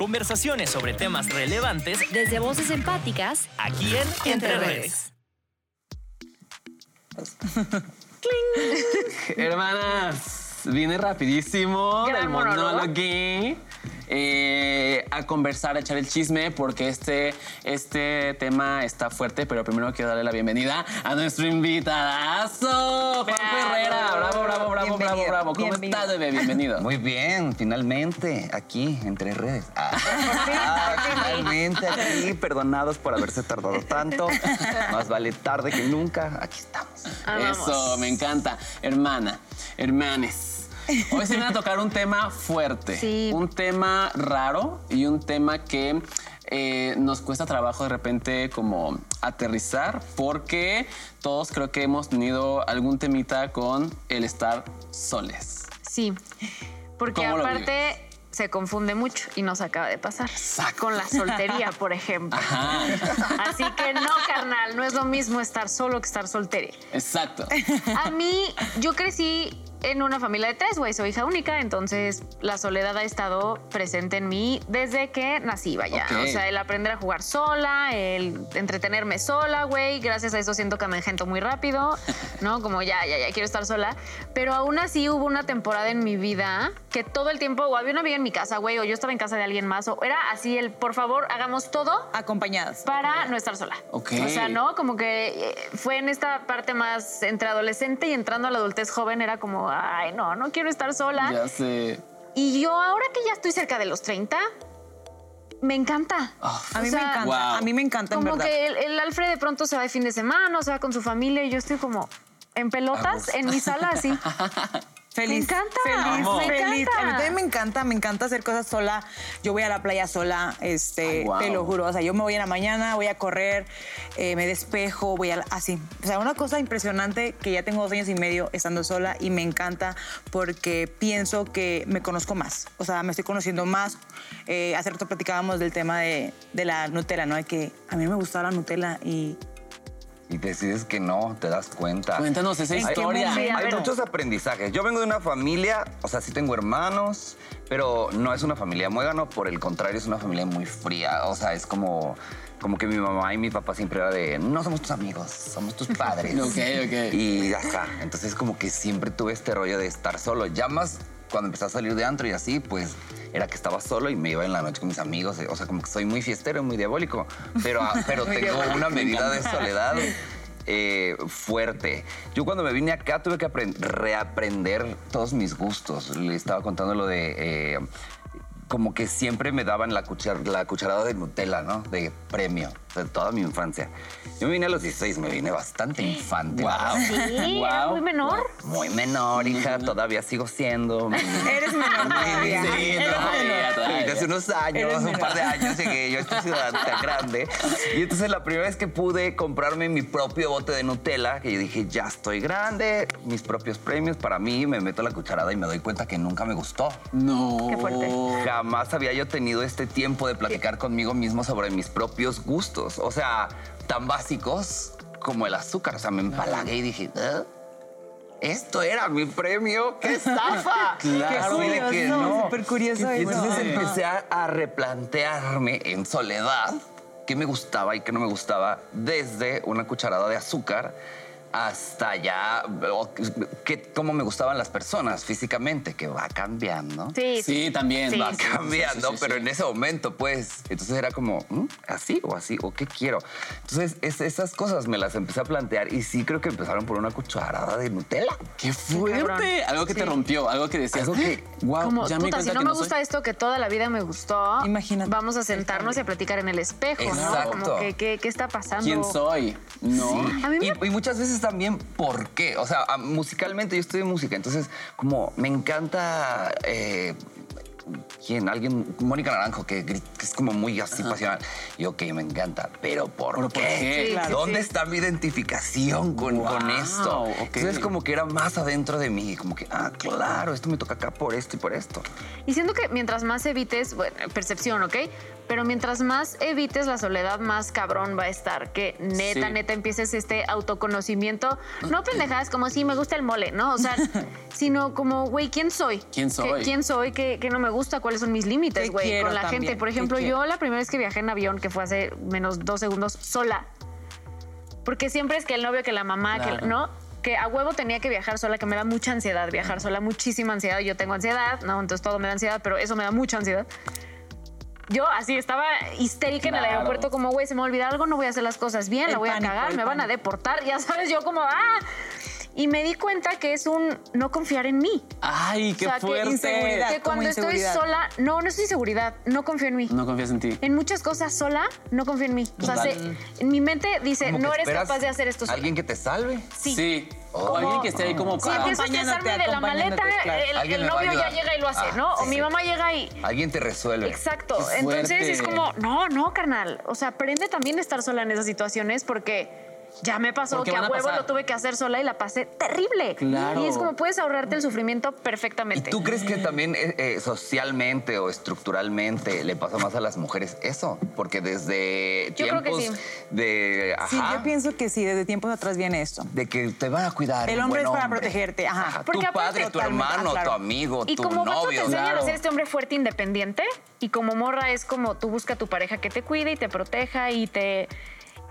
Conversaciones sobre temas relevantes Desde voces empáticas, aquí en Entre Redes. Hermanas, vine rapidísimo Gran del monólogo. monólogo eh, a conversar, a echar el chisme, porque este, este tema está fuerte, pero primero quiero darle la bienvenida a nuestro invitadazo, Juan. Herrera. Bravo, bravo, bravo, bravo, Bienvenido, bravo. ¿Cómo bienvenido. estás, bebé? Bienvenido. Muy bien, finalmente, aquí, entre redes. Ah, ah, finalmente, aquí, perdonados por haberse tardado tanto. Más vale tarde que nunca. Aquí estamos. Eso, me encanta. Hermana, hermanes. Hoy se viene a tocar un tema fuerte, Sí. un tema raro y un tema que eh, nos cuesta trabajo de repente como aterrizar porque todos creo que hemos tenido algún temita con el estar soles. Sí, porque ¿Cómo lo aparte se confunde mucho y nos acaba de pasar. Exacto. Con la soltería, por ejemplo. Así que no, carnal, no es lo mismo estar solo que estar soltero. Exacto. A mí, yo crecí en una familia de tres, güey, soy hija única, entonces la soledad ha estado presente en mí desde que nací, vaya. Ok. O sea, el aprender a jugar sola, el entretenerme sola, güey, gracias a eso siento que me engento muy rápido, ¿no? Como ya, ya, ya quiero estar sola. Pero aún así hubo una temporada en mi vida que todo el tiempo, o había una amiga en mi casa, güey, o yo estaba en casa de alguien más, o era así el, por favor, hagamos todo Acompañadas. para no estar sola. Ok. O sea, ¿no? Como que eh, fue en esta parte más entre adolescente y entrando a la adultez joven era como, ay, no, no quiero estar sola. Ya sé. Y yo ahora que ya estoy cerca de los 30, me encanta. Ah, A mí O sea, me encanta. Wow. A mí me encanta, en Como verdad. que el, el Alfred de pronto se va de fin de semana, o se va con su familia y yo estoy como en pelotas en mi sala así. Feliz. Me encanta, Feliz. me feliz. encanta. A mí también me encanta, me encanta hacer cosas sola. Yo voy a la playa sola, este, Ay, te lo juro. O sea, yo me voy en la mañana, voy a correr, eh, me despejo, voy a así. O sea, una cosa impresionante que ya tengo dos años y medio estando sola y me encanta porque pienso que me conozco más. O sea, me estoy conociendo más. Eh, hace rato platicábamos del tema de, de la Nutella, ¿no? De que a mí me gustaba la Nutella y Y decides que no, te das cuenta. Cuéntanos esa ¿En qué historia. Hay muchos aprendizajes. Yo vengo de una familia, o sea, sí tengo hermanos, pero no es una familia muégano, por el contrario, es una familia muy fría. O sea, es como, como que mi mamá y mi papá siempre era de, no somos tus amigos, somos tus padres. Ok, ok. Y ajá, entonces como que siempre tuve este rollo de estar solo. Ya más cuando empecé a salir de antro y así, pues era que estaba solo y me iba en la noche con mis amigos. O sea, como que soy muy fiestero y muy diabólico, pero, ah, pero tengo una medida de soledad eh, fuerte. Yo cuando me vine acá tuve que apren- reaprender todos mis gustos. Le estaba contando lo de... eh, como que siempre me daban la, cuchar- la cucharada de Nutella, ¿no? De premio, de toda mi infancia. Yo me vine a los 16, me vine bastante infante. Wow. Sí, Wow. muy menor. Muy menor, hija, todavía sigo siendo. eres menor todavía. Sí, Eres todavía, todavía. Hace unos años, Eres un menor. par de años llegué yo a esta ciudad tan grande. Y entonces la primera vez que pude comprarme mi propio bote de Nutella, que yo dije, ya estoy grande, mis propios premios, para mí me meto la cucharada y me doy cuenta que nunca me gustó. No. Qué fuerte. Jamás había yo tenido este tiempo de platicar conmigo mismo sobre mis propios gustos. O sea, tan básicos como el azúcar. O sea, me empalagué y dije, "¿Ah? Esto era mi premio, qué estafa. Claro. Que no. súper curioso Y entonces empecé a, a replantearme en soledad qué me gustaba y qué no me gustaba desde una cucharada de azúcar hasta ya o, qué- cómo me gustaban las personas físicamente, que va cambiando Sí, Sí, también. Sí. va va cambiando, Sí, sí, sí, pero sí. en ese momento, pues, entonces era como, ¿mm? ¿así o así? ¿O qué quiero? Entonces, es- esas cosas me las empecé a plantear y sí creo que empezaron por una cucharada de Nutella. ¡Qué fuerte! Algo que te rompió, algo que decías. Algo que- wow, Como, ya me puta, si cuenta no que me no soy- gusta esto que toda la vida me gustó, Imagínate. vamos a sentarnos y a platicar en el espejo, ¿no? Exacto. Como que, ¿qué, qué está pasando? ¿Quién soy? No. Sí. A mí me- y, y muchas veces también, ¿por qué? O sea, musicalmente yo estudio música, entonces como me encanta... eh, ¿Quién? Alguien, Mónica Naranjo, que, es como muy así pasional. Y ok, me encanta, pero ¿por ¿Pero por qué? qué? Sí, claro. ¿Dónde sí. está mi identificación con, Wow, con esto? Entonces como que era más adentro de mí, como que, ah, claro, esto me toca acá por esto y por esto. Y siento que mientras más evites, bueno, percepción, ¿ok? Pero mientras más evites la soledad, más cabrón va a estar. Que neta, Sí. neta empieces este autoconocimiento. No pendejadas como si me gusta el mole, ¿no? O sea, sino como, güey, ¿quién soy? ¿Quién ¿Qué- soy? ¿Quién soy? ¿Qué, qué no me gusta? ¿Cuáles son mis límites, ¿Qué güey? Con la también? gente. Por ¿Qué ejemplo, quiero? yo la primera vez que viajé en avión, que fue hace menos dos segundos, sola. Porque siempre es que el novio, que la mamá, que no, que a huevo tenía que viajar sola, que me da mucha ansiedad viajar sola, muchísima ansiedad. Yo tengo ansiedad, no, entonces todo me da ansiedad, pero eso me da mucha ansiedad. Yo así estaba histérica en el aeropuerto, como, güey, se me va a olvidar algo, no voy a hacer las cosas bien, El la voy a cagar, me van a deportar, ya sabes, yo como, ¡ah! Y me di cuenta que es un no confiar en mí. Ay, qué O sea, que fuerte. inseguridad. Que cuando estoy sola, no, no es inseguridad, no confío en mí. No confías en ti. En muchas cosas sola, no confío en mí. O sea, se- en mi mente dice, que no eres capaz de hacer esto sola. ¿Alguien que te salve? Sí. O Como- alguien que esté ahí como Si para. empiezo a de la maleta, claro. el, novio ya llega y lo hace, Ah, ¿no? O sí, mi mamá llega y... Alguien te resuelve. Exacto. Entonces es como, no, no, carnal. O sea, aprende también a estar sola en esas situaciones porque ya me pasó Porque que a huevo pasar. lo tuve que hacer sola y la pasé terrible. Claro. Y es como puedes ahorrarte el sufrimiento ¿Y perfectamente. tú crees que también eh, eh, socialmente o estructuralmente le pasa más a las mujeres eso? Porque desde Yo creo que tiempos sí. de... Sí, yo pienso que sí, desde tiempos atrás viene esto. de que te van a cuidar. El un hombre buen es para hombre. protegerte, ajá. Porque tu padre, tu hermano, ah, claro. tu amigo, Y tu como vato te novio. enseñan a ser este hombre fuerte independiente y como morra es como tú busca a tu pareja que te cuide y te proteja y te...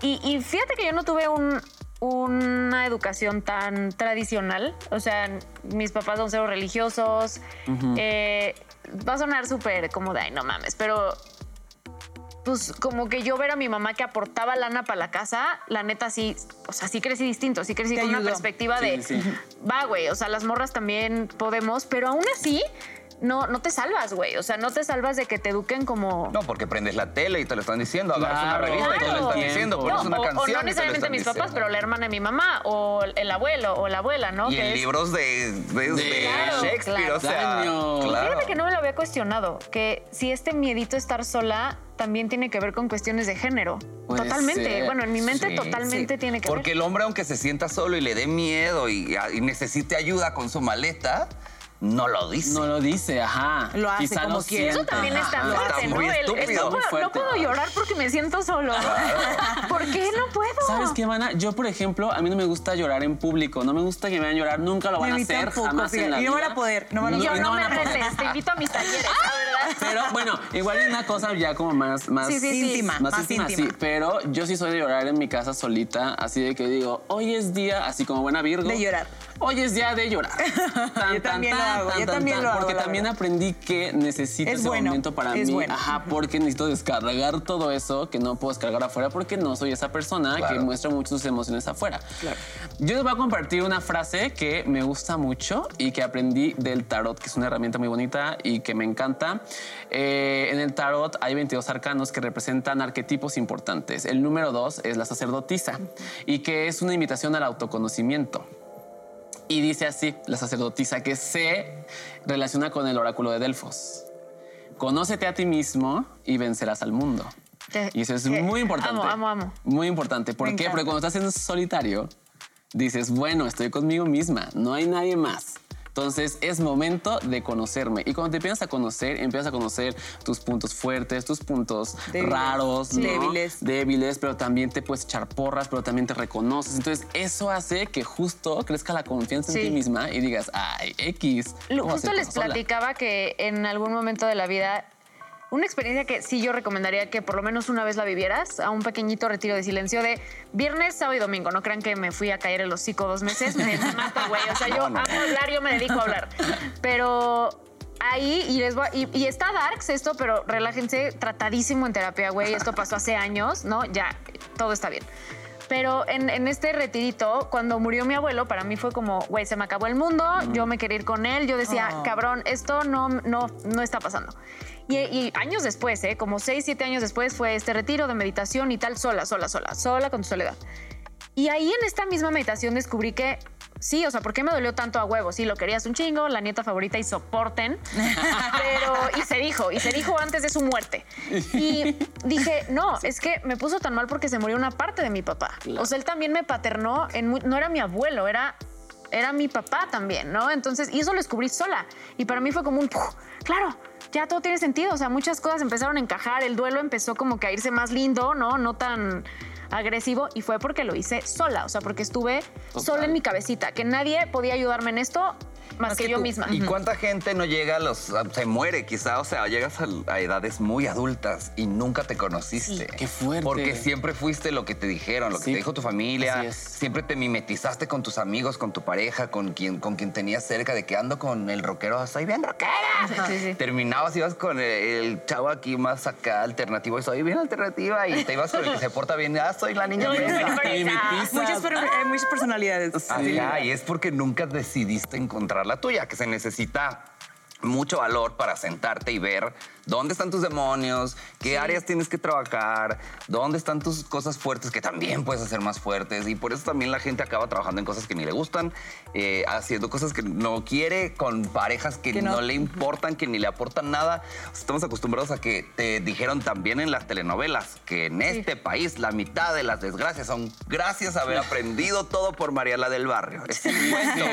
Y, y fíjate que yo no tuve un- una educación tan tradicional. O sea, mis papás son cero religiosos. Eh, va a sonar súper como de, ay, no mames, pero pues como que yo ver a mi mamá que aportaba lana para la casa, la neta sí, o sea, sí crecí distinto, sí crecí con una perspectiva Sí, de, sí, sí. va, güey, o sea, las morras también podemos, pero aún así no, no te salvas, güey, o sea, no te salvas de que te eduquen como... No, porque prendes la tele y te lo están diciendo, agarras una Claro, revista y te lo están diciendo, tiempo. pones No, una o- canción o, y te no lo necesariamente están mis papás, pero la hermana de mi mamá, o el abuelo, o la abuela, ¿no? Y Que en es- libros de, de- de Claro, Shakespeare, claro. o sea. Fíjate que no me lo había cuestionado, que si este miedito a estar sola también tiene que ver con cuestiones de género. Puede totalmente. ser. Bueno, en mi mente Sí, totalmente sí. tiene que Porque ver. el hombre, aunque se sienta solo y le dé miedo y, y necesite ayuda con su maleta, no lo dice. No lo dice, ajá. Lo hace Quizá como lo quiere. Eso también está ajá. fuerte, Está ¿no? muy El- el estúpido. no, Muy puedo, fuerte. no puedo llorar porque me siento solo. ¿Por qué no puedo? ¿Sabes qué, Mana? Yo, por ejemplo, a mí no me gusta llorar en público. No me gusta que me vean llorar. Nunca lo van a hacer tampoco, jamás en la Y no van a poder, no van a Yo poder. no me retes, te invito a mis talleres, la verdad. Pero bueno, igual es una cosa ya como más, más Sí, sí, sí. Íntima, más, más íntima, íntima. sí. Pero yo sí soy de llorar en mi casa solita, así de que digo, hoy es día, así como buena Virgo. De llorar. Hoy es día de llorar. Tan, Yo también lo hago, yo también lo hago, Porque también verdad. aprendí que necesito Es ese bueno, momento para es mí. bueno. Ajá, porque necesito descargar todo eso que no puedo descargar afuera porque no soy esa persona que Claro. muestra mucho sus emociones afuera. Yo les voy a compartir una frase que me gusta mucho y que aprendí del tarot, que es una herramienta muy bonita y que me encanta. Eh, en el tarot hay 22 arcanos que representan arquetipos importantes. El número dos es la sacerdotisa y que es una invitación al autoconocimiento. Y dice así, la sacerdotisa, que se relaciona con el oráculo de Delfos. Conócete a ti mismo y vencerás al mundo. Te- Y eso es que- muy importante. amo, amo, amo. Muy importante. ¿Por Me qué? encanta. Porque cuando estás en solitario, dices, bueno, estoy conmigo misma, no hay nadie más. Entonces es momento de conocerme. Y cuando te empiezas a conocer, empiezas a conocer tus puntos fuertes, tus puntos Débiles. raros, ¿no? Débiles. débiles, pero también te puedes echar porras, pero también te reconoces. Entonces eso hace que justo crezca la confianza Sí. en ti misma y digas, ay, X. Lo- ¿cómo Justo les todo sola?". platicaba que en algún momento de la vida, una experiencia que sí yo recomendaría que por lo menos una vez la vivieras, a un pequeñito retiro de silencio de viernes, sábado y domingo. No crean que me fui a caer el hocico dos meses, me mata, güey. O sea, yo amo hablar, yo me dedico a hablar. Pero ahí, y les voy a- y, y está darks esto, pero relájense, tratadísimo en terapia, güey. Esto pasó hace años, ¿no? Ya, todo está bien. Pero en, en este retirito, cuando murió mi abuelo, para mí fue como, güey, se me acabó el mundo, yo me quería ir con él, yo decía, Oh. cabrón, esto no, no, no está pasando. Y, y años después, ¿eh? como seis, siete años después, fue este retiro de meditación y tal, sola, sola, sola, sola con tu soledad. Y ahí en esta misma meditación descubrí que sí, o sea, ¿por qué me dolió tanto a huevo? Sí, lo querías un chingo, la nieta favorita y soporten. Pero, y se dijo, y se dijo antes de su muerte. Y dije, no, es que me puso tan mal porque se murió una parte de mi papá. O sea, él también me paternó, en no era mi abuelo, era, era mi papá también, ¿no? Entonces, y eso lo descubrí sola. Y para mí fue como un, ¡puf! claro, ya todo tiene sentido. O sea, muchas cosas empezaron a encajar. El duelo empezó como que a irse más lindo, ¿no? No tan agresivo y fue porque lo hice sola, o sea, porque estuve sola en mi cabecita, que nadie podía ayudarme en esto más, que, yo tú. misma. ¿Y cuánta gente no llega a los. se muere quizá? O sea, llegas a, a edades muy adultas y nunca te conociste. Qué fuerte. Porque siempre fuiste lo que te dijeron, lo que Sí, te dijo tu familia. así es. Siempre te mimetizaste con tus amigos, con tu pareja, con quien, con quien tenías cerca de que ando con el rockero, soy bien rockera. Sí, sí. Terminabas, ibas con el, el chavo aquí más acá alternativo y soy bien alternativa y te ibas con el que se porta bien, ah, soy la niña fresa. muy fresa. Muchas, per- eh, muchas personalidades. Ajá, y es porque nunca decidiste encontrar la tuya, que se necesita mucho valor para sentarte y ver dónde están tus demonios, qué áreas tienes que trabajar, dónde están tus cosas fuertes que también puedes hacer más fuertes. Y por eso también la gente acaba trabajando en cosas que ni le gustan, eh, haciendo cosas que no quiere, con parejas que, Que no. no. le importan, que ni le aportan nada. Estamos acostumbrados a que te dijeron también en las telenovelas que en este país la mitad de las desgracias son gracias a haber aprendido todo por Mariela del Barrio. Es un cuento,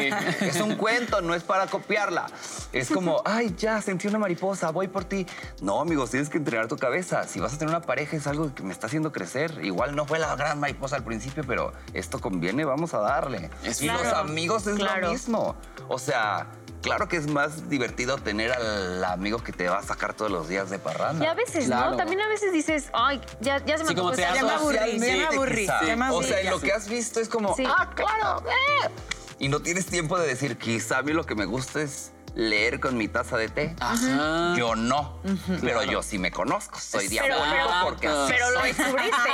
es un cuento, no es para copiarla. Es como, ay, ya sentí una mariposa, voy por ti. No, amigos, tienes que entrenar tu cabeza. Si vas a tener una pareja, es algo que me está haciendo crecer. Igual no fue la gran mariposa al principio, pero esto conviene, vamos a darle. Es y los amigos es claro. lo mismo. O sea, claro que es más divertido tener al amigo que te va a sacar todos los días de parranda. Y a veces, Claro. ¿no? También a veces dices, ay, ya, ya se me Sí, como te Ya me hartas. cosa". aburrí, me O sea, en lo que has visto es como, Sí. ah, claro. eh". Y no tienes tiempo de decir, quizá a mí lo que me gusta es leer con mi taza de té. Ajá. Yo no, pero Claro. yo sí me conozco. Soy diabólico pero- porque así pero lo descubriste.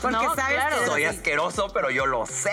Porque No, sabes claro. que Soy asqueroso, pero yo lo sé.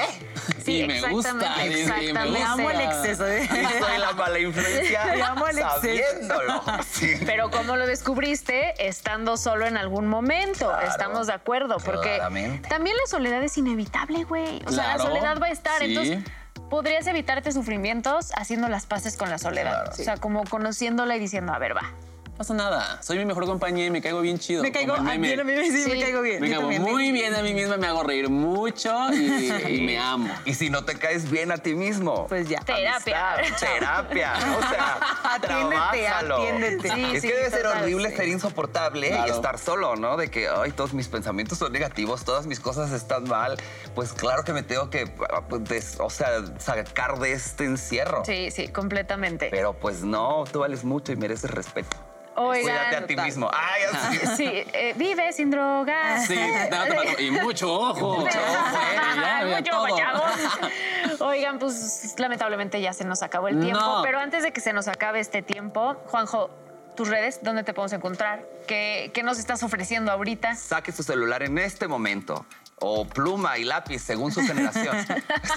Sí, Y me gusta, exactamente, me exactamente. Me amo el exceso. Y soy la mala influencia Me amo el exceso. sabiéndolo. Sí. Pero ¿cómo lo descubriste? Estando solo en algún momento. Claro. Estamos de acuerdo. Porque Claramente. también la soledad es inevitable, güey. O sea, la soledad va a estar. sí. Entonces, podrías evitarte sufrimientos haciendo las paces con la soledad. Claro. O sea, como conociéndola y diciendo, a ver, va. No pasa nada. Soy mi mejor compañía y me caigo bien chido. Me caigo bien, a mí me- sí, Sí. me caigo bien. Me caigo también. muy bien a mí misma, me hago reír mucho y, y me amo. Y si no te caes bien a ti mismo. Pues ya. Terapia. Amistad, terapia. O sea, Atiéndete, trabájalo. atiéndete. Sí, es sí, que debe ser total, horrible sí. ser insoportable y estar solo, ¿no? De que, ay, todos mis pensamientos son negativos, todas mis cosas están mal. Pues claro que me tengo que, pues, des- o sea, sacar de este encierro. Sí, sí, completamente. Pero pues no, tú vales mucho y mereces respeto. Oigan. Cuídate a ti mismo. Ay, así. Sí, eh, vive sin drogas. Sí, no, y mucho ojo. Mucho ojo, ¿eh? Ya, Mucho todo. Oigan, pues lamentablemente ya se nos acabó el tiempo. No. Pero antes de que se nos acabe este tiempo, Juanjo, tus redes, ¿dónde te podemos encontrar? ¿Qué, qué nos estás ofreciendo ahorita? Saque su celular en este momento. O pluma y lápiz, según su generación.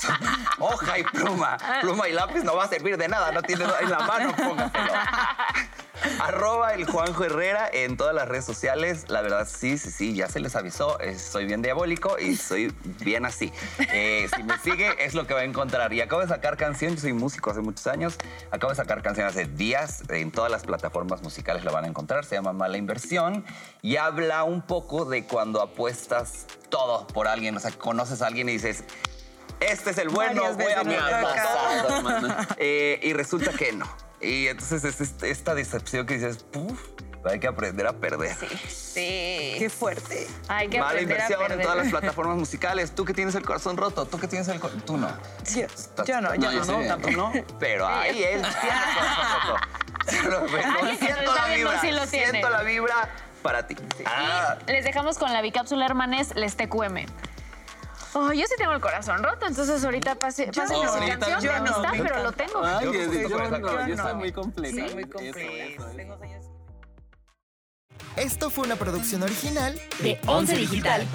Hoja y pluma. Pluma y lápiz no va a servir de nada, no tiene en la mano, póngaselo. Arroba el Juanjo Herrera en todas las redes sociales. La verdad, sí, sí, sí, ya se les avisó. eh, Soy bien diabólico y soy bien así. Eh, si me sigue, es lo que va a encontrar. Y acabo de sacar canción, yo soy músico hace muchos años. Acabo de sacar canción hace días. En todas las plataformas musicales la van a encontrar. Se llama Mala Inversión y habla un poco de cuando apuestas todo por alguien. O sea, conoces a alguien y dices. Este es el bueno, voy a me ha meter tocado. todo". hermano. Eh, y resulta que no. Y entonces es est- esta decepción que dices, puf, hay que aprender a perder. Sí. Qué fuerte. Hay que Mala aprender a inversión en todas las plataformas musicales. Tú que tienes el corazón roto, tú que tienes el corazón... Tú no. Yo, yo no, yo No, no. tanto no. Pero ahí él tiene el corazón roto. Pero, pero siento la vibra. sí lo tiene. Siento la vibra para ti. Ah, Les dejamos con la bicápsula hermanes, les TQM. Oh, yo sí tengo el corazón roto, entonces ahorita pase, pásenme su ahorita canción. yo no no. está, pero lo tengo. Ay, Yo yo con esa no, yo estoy muy completo. Sí, muy completo. Esto fue una producción original de Once Digital.